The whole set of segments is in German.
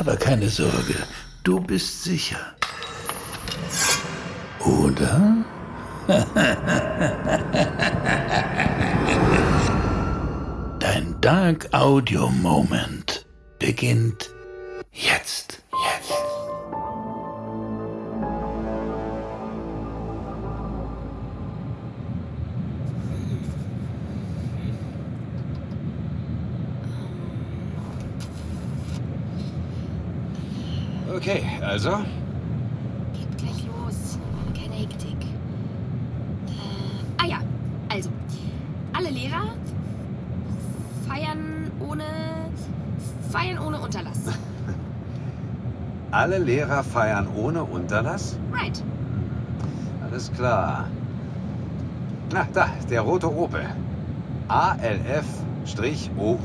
Aber keine Sorge, du bist sicher. Oder? Dein Dark Audio Moment beginnt jetzt. Okay, also? Geht gleich los. Keine Hektik. Äh, ah ja, also. Alle Lehrer feiern ohne. feiern ohne Unterlass. Alle Lehrer feiern ohne Unterlass? Right. Alles klar. Na, da, der rote Opel. ALF-OU.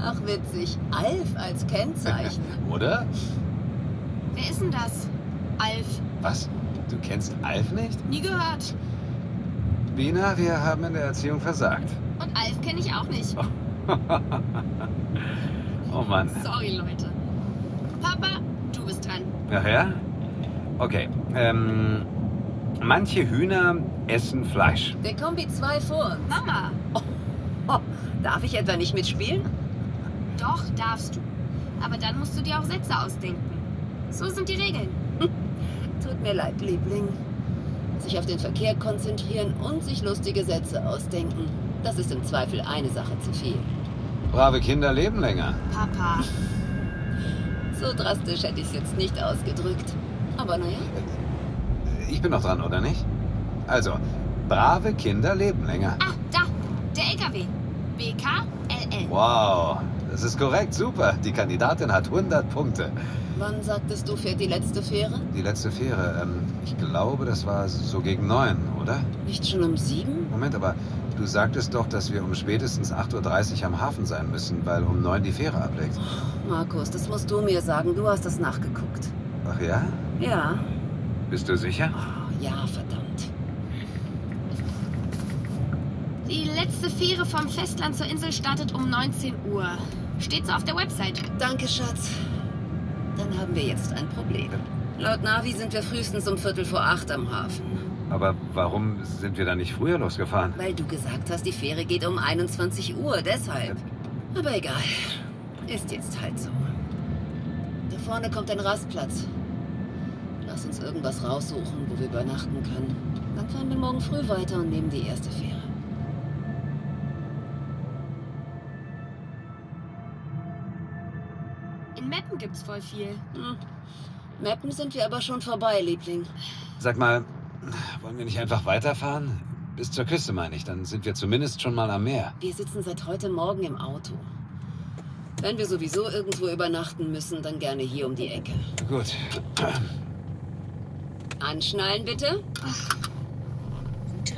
Ach, witzig. Alf als Kennzeichen. Oder? Wer ist denn das? Alf. Was? Du kennst Alf nicht? Nie gehört. Bina, wir haben in der Erziehung versagt. Und Alf kenne ich auch nicht. Oh Mann. Sorry, Leute. Papa, du bist dran. Ach ja? Okay. Ähm, manche Hühner essen Fleisch. Der Kombi 2 vor. Mama. Oh, darf ich etwa nicht mitspielen? Doch, darfst du. Aber dann musst du dir auch Sätze ausdenken. So sind die Regeln. Tut mir leid, Liebling. Sich auf den Verkehr konzentrieren und sich lustige Sätze ausdenken. Das ist im Zweifel eine Sache zu viel. Brave Kinder leben länger. Papa. So drastisch hätte ich es jetzt nicht ausgedrückt. Aber naja, Ich bin noch dran, oder nicht? Also, brave Kinder leben länger. Ah, da. Der LKW. BKLL. Wow, das ist korrekt, super. Die Kandidatin hat 100 Punkte. wann sagtest du, fährt die letzte Fähre? Die letzte Fähre, ähm, ich glaube, das war so gegen neun, oder? Nicht schon um sieben? Moment, aber du sagtest doch, dass wir um spätestens 8.30 Uhr am Hafen sein müssen, weil um neun die Fähre ablegt. Markus, das musst du mir sagen. Du hast das nachgeguckt. Ach ja? Ja. Bist du sicher? Oh, ja, verdammt. Die letzte Fähre vom Festland zur Insel startet um 19 Uhr. Steht so auf der Website. Danke, Schatz. Dann haben wir jetzt ein Problem. Laut Navi sind wir frühestens um Viertel vor acht am Hafen. Aber warum sind wir da nicht früher losgefahren? Weil du gesagt hast, die Fähre geht um 21 Uhr, deshalb. Aber egal. Ist jetzt halt so. Da vorne kommt ein Rastplatz. Lass uns irgendwas raussuchen, wo wir übernachten können. Dann fahren wir morgen früh weiter und nehmen die erste Fähre. In Meppen gibt's voll viel. Hm. Mappen sind wir aber schon vorbei, Liebling. Sag mal, wollen wir nicht einfach weiterfahren? Bis zur Küste meine ich, dann sind wir zumindest schon mal am Meer. Wir sitzen seit heute Morgen im Auto. Wenn wir sowieso irgendwo übernachten müssen, dann gerne hier um die Ecke. Gut. Anschnallen bitte.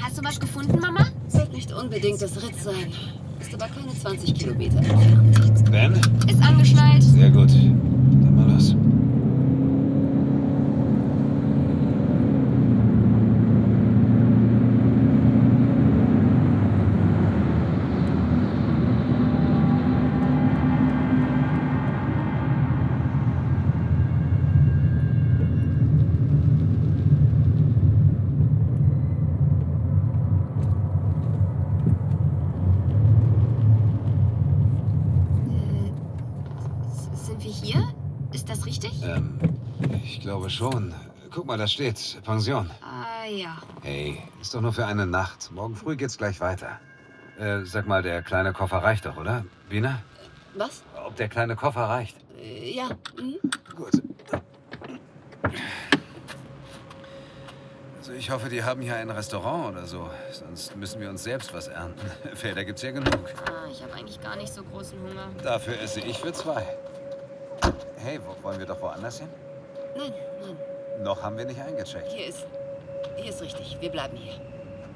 Hast du was gefunden, Mama? Wird nicht unbedingt das Ritz sein. Ist aber keine 20 Kilometer entfernt. Ben? Ist angeschnallt. Sehr gut. Dann mal los. S- Sind wir hier? Ist das richtig? Ähm, ich glaube schon. Guck mal, da steht Pension. Ah ja. Hey, ist doch nur für eine Nacht. Morgen früh geht's gleich weiter. Äh, sag mal, der kleine Koffer reicht doch, oder? Bina? Was? Ob der kleine Koffer reicht? Äh, ja. Hm? Gut. Ich hoffe, die haben hier ein Restaurant oder so. Sonst müssen wir uns selbst was ernten. Felder gibt's hier genug. Ah, ich habe eigentlich gar nicht so großen Hunger. Dafür esse ich für zwei. Hey, wo, wollen wir doch woanders hin? Nein. Noch haben wir nicht eingecheckt. Hier ist. Hier ist richtig. Wir bleiben hier.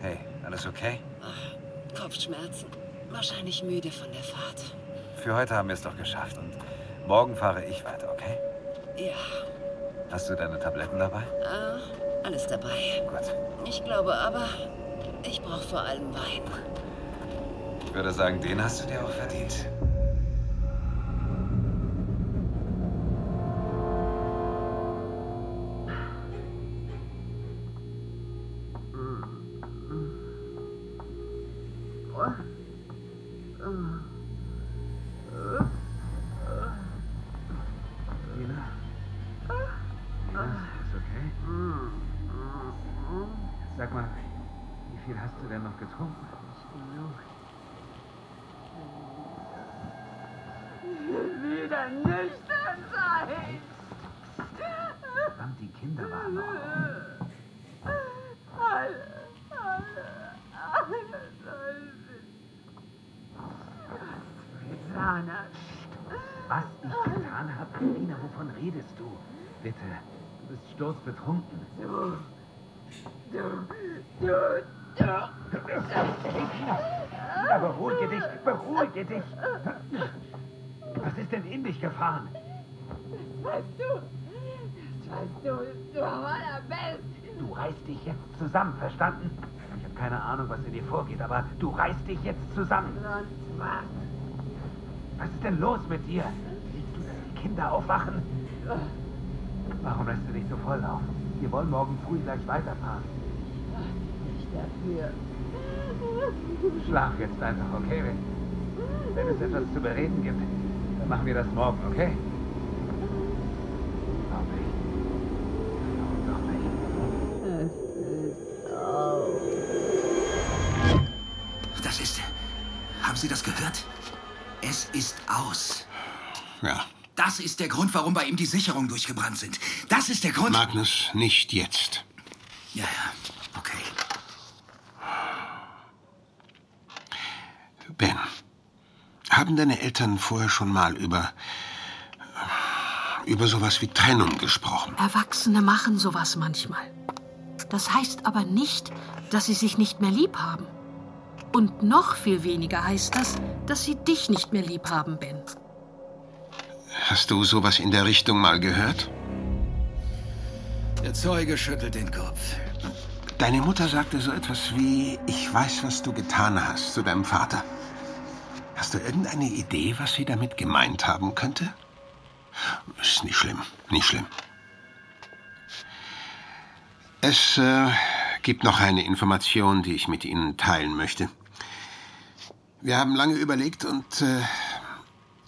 Hey, alles okay? Ach, Kopfschmerzen. Wahrscheinlich müde von der Fahrt. Für heute haben wir es doch geschafft und morgen fahre ich weiter, okay? Ja, Hast du deine Tabletten dabei? ah, alles dabei. Gut. Ich glaube aber, ich brauche vor allem Wein. Ich würde sagen, den hast du dir auch verdient. Was ich getan habe? Nina, wovon redest du? Bitte, du bist sturzbetrunken. Du, du, du, du. Nina, beruhige dich, beruhige dich. Was ist denn in dich gefahren? Das weißt du, du. Du reißt dich jetzt zusammen, verstanden? Ich habe keine Ahnung, was in dir vorgeht, aber du reißt dich jetzt zusammen. Was? Ist denn los mit dir? Willst du, dass die Kinder aufwachen? Warum lässt du dich so volllaufen? Wir wollen morgen früh gleich weiterfahren. Nicht dafür. Schlaf jetzt einfach, okay? Wenn es etwas zu bereden gibt, dann machen wir das morgen, okay? Sie das gehört? Es ist aus. Ja, Das ist der Grund, warum bei ihm die Sicherungen durchgebrannt sind. Das ist der Grund. Magnus, nicht jetzt. ja, ja. Okay. Ben, haben deine Eltern vorher schon mal über. über sowas wie Trennung gesprochen? Erwachsene machen sowas manchmal. Das heißt aber nicht, dass sie sich nicht mehr lieb haben. Und noch viel weniger heißt das, dass sie dich nicht mehr lieb haben, Ben. Hast du sowas in der Richtung mal gehört? Der Zeuge schüttelt den Kopf. Deine Mutter sagte so etwas wie: Ich weiß, was du getan hast zu deinem Vater. Hast du irgendeine Idee, was sie damit gemeint haben könnte? Ist nicht schlimm, nicht schlimm. Es äh, gibt noch eine Information, die ich mit Ihnen teilen möchte. Wir haben lange überlegt und äh,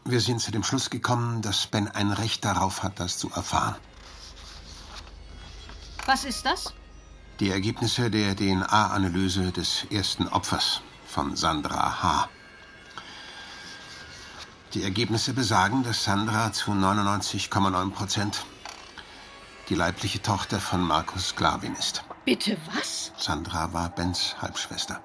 wir sind zu dem Schluss gekommen, dass Ben ein Recht darauf hat, das zu erfahren. Was ist das? Die Ergebnisse der DNA-Analyse des ersten Opfers von Sandra H. Die Ergebnisse besagen, dass Sandra zu 99,9 Prozent die leibliche Tochter von Markus Glavin ist. Bitte was? Sandra war Bens Halbschwester.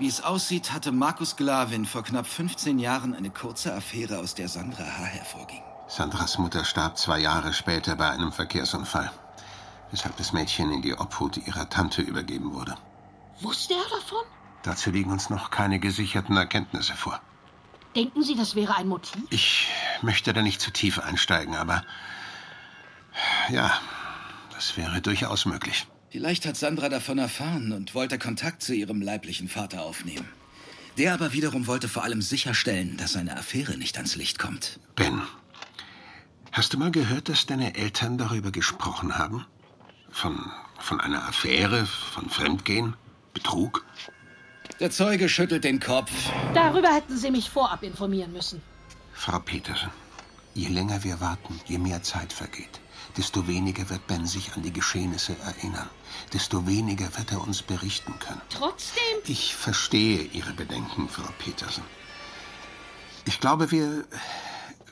Wie es aussieht, hatte Markus Glavin vor knapp 15 Jahren eine kurze Affäre, aus der Sandra H. hervorging. Sandras Mutter starb zwei Jahre später bei einem Verkehrsunfall, weshalb das Mädchen in die Obhut ihrer Tante übergeben wurde. Wusste er davon? Dazu liegen uns noch keine gesicherten Erkenntnisse vor. Denken Sie, das wäre ein Motiv? Ich möchte da nicht zu tief einsteigen, aber ja, das wäre durchaus möglich. Vielleicht hat Sandra davon erfahren und wollte Kontakt zu ihrem leiblichen Vater aufnehmen. Der aber wiederum wollte vor allem sicherstellen, dass seine Affäre nicht ans Licht kommt. Ben, hast du mal gehört, dass deine Eltern darüber gesprochen haben? Von, von einer Affäre, von Fremdgehen, Betrug? Der Zeuge schüttelt den Kopf. Darüber hätten Sie mich vorab informieren müssen. Frau Petersen, je länger wir warten, je mehr Zeit vergeht, desto weniger wird Ben sich an die Geschehnisse erinnern, desto weniger wird er uns berichten können. Trotzdem? Ich verstehe Ihre Bedenken, Frau Petersen. Ich glaube, wir,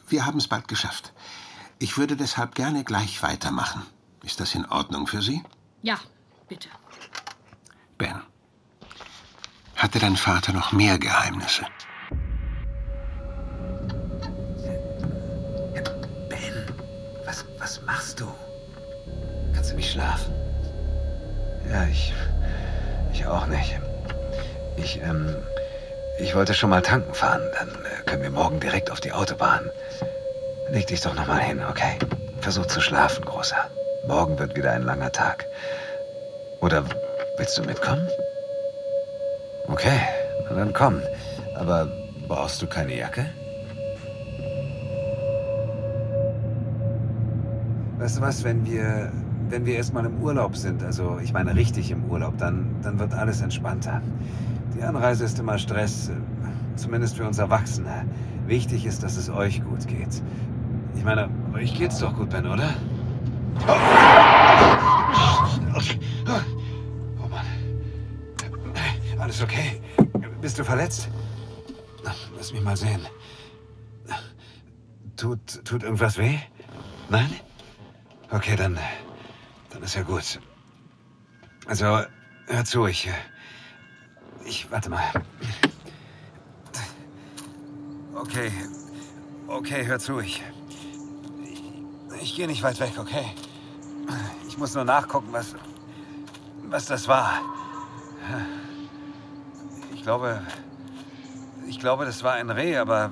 wir haben es bald geschafft. Ich würde deshalb gerne gleich weitermachen. Ist das in Ordnung für Sie? Ja, bitte. Ben, hatte dein Vater noch mehr Geheimnisse? Was, was machst du? Kannst du nicht schlafen? Ja, ich. Ich auch nicht. Ich, ähm. Ich wollte schon mal tanken fahren. Dann äh, können wir morgen direkt auf die Autobahn. Leg dich doch noch mal hin, okay? Versuch zu schlafen, Großer. Morgen wird wieder ein langer Tag. Oder willst du mitkommen? Okay, dann komm. Aber brauchst du keine Jacke? Weißt du was, wenn wir, wenn wir erstmal im Urlaub sind, also ich meine richtig im Urlaub, dann, dann wird alles entspannter. Die Anreise ist immer Stress, zumindest für uns Erwachsene. Wichtig ist, dass es euch gut geht. Ich meine, euch geht's doch gut, Ben, oder? Oh Mann. Alles okay? Bist du verletzt? Lass mich mal sehen. Tut, tut irgendwas weh? Nein? Okay, dann, dann ist ja gut. Also, hör zu, ich, ich, warte mal. Okay, okay, hör zu, ich, ich, ich gehe nicht weit weg, okay? Ich muss nur nachgucken, was, was das war. Ich glaube, ich glaube, das war ein Reh, aber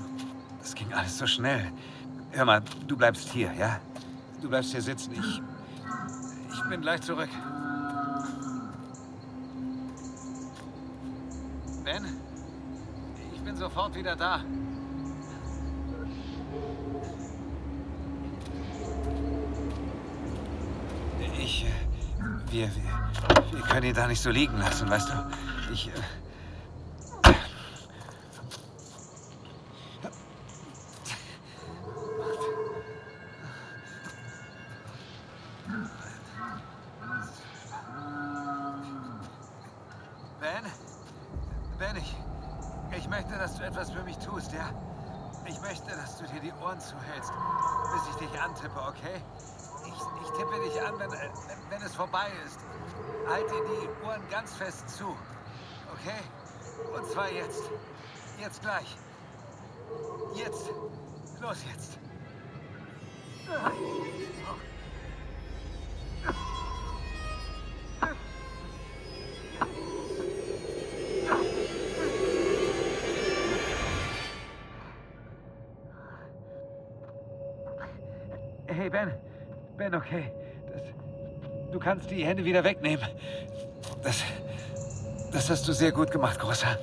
es ging alles so schnell. Hör mal, du bleibst hier, ja? Du bleibst hier sitzen. Ich, ich bin gleich zurück. Ben, ich bin sofort wieder da. Ich, äh, wir, wir, wir können ihn da nicht so liegen lassen, weißt du? Ich, äh, Ben? Ben, ich, ich möchte, dass du etwas für mich tust, ja? Ich möchte, dass du dir die Ohren zuhältst, bis ich dich antippe, okay? Ich, ich tippe dich an, wenn, wenn es vorbei ist. Halt dir die Ohren ganz fest zu, okay? Und zwar jetzt. Jetzt gleich. Jetzt. Los jetzt. Hey, Ben. Ben, okay. Das, du kannst die Hände wieder wegnehmen. Das, das hast du sehr gut gemacht, Großer.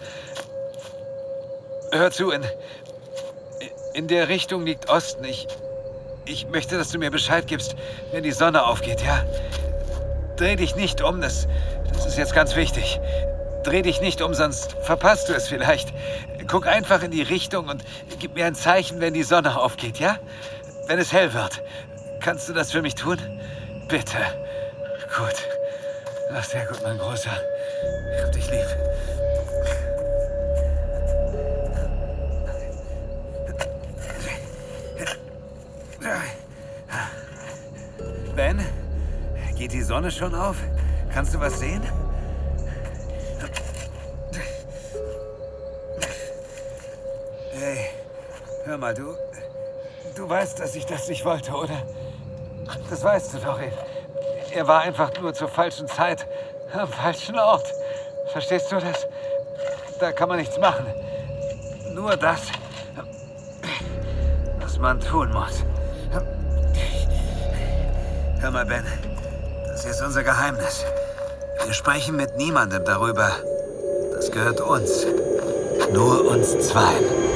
Hör zu, in, in der Richtung liegt Osten. Ich, ich möchte, dass du mir Bescheid gibst, wenn die Sonne aufgeht, ja? Dreh dich nicht um, das, das ist jetzt ganz wichtig. Dreh dich nicht um, sonst verpasst du es vielleicht. Guck einfach in die Richtung und gib mir ein Zeichen, wenn die Sonne aufgeht, ja? Wenn es hell wird. Kannst du das für mich tun? Bitte. Gut. Ach, sehr gut, mein Großer. Ich hab dich lieb. Ben, geht die Sonne schon auf? Kannst du was sehen? Hey, hör mal, du. Du weißt, dass ich das nicht wollte, oder? Das weißt du doch. Er war einfach nur zur falschen Zeit am falschen Ort. Verstehst du das? Da kann man nichts machen. Nur das, was man tun muss. Hör mal, Ben. Das ist unser Geheimnis. Wir sprechen mit niemandem darüber. Das gehört uns. Nur uns zweien.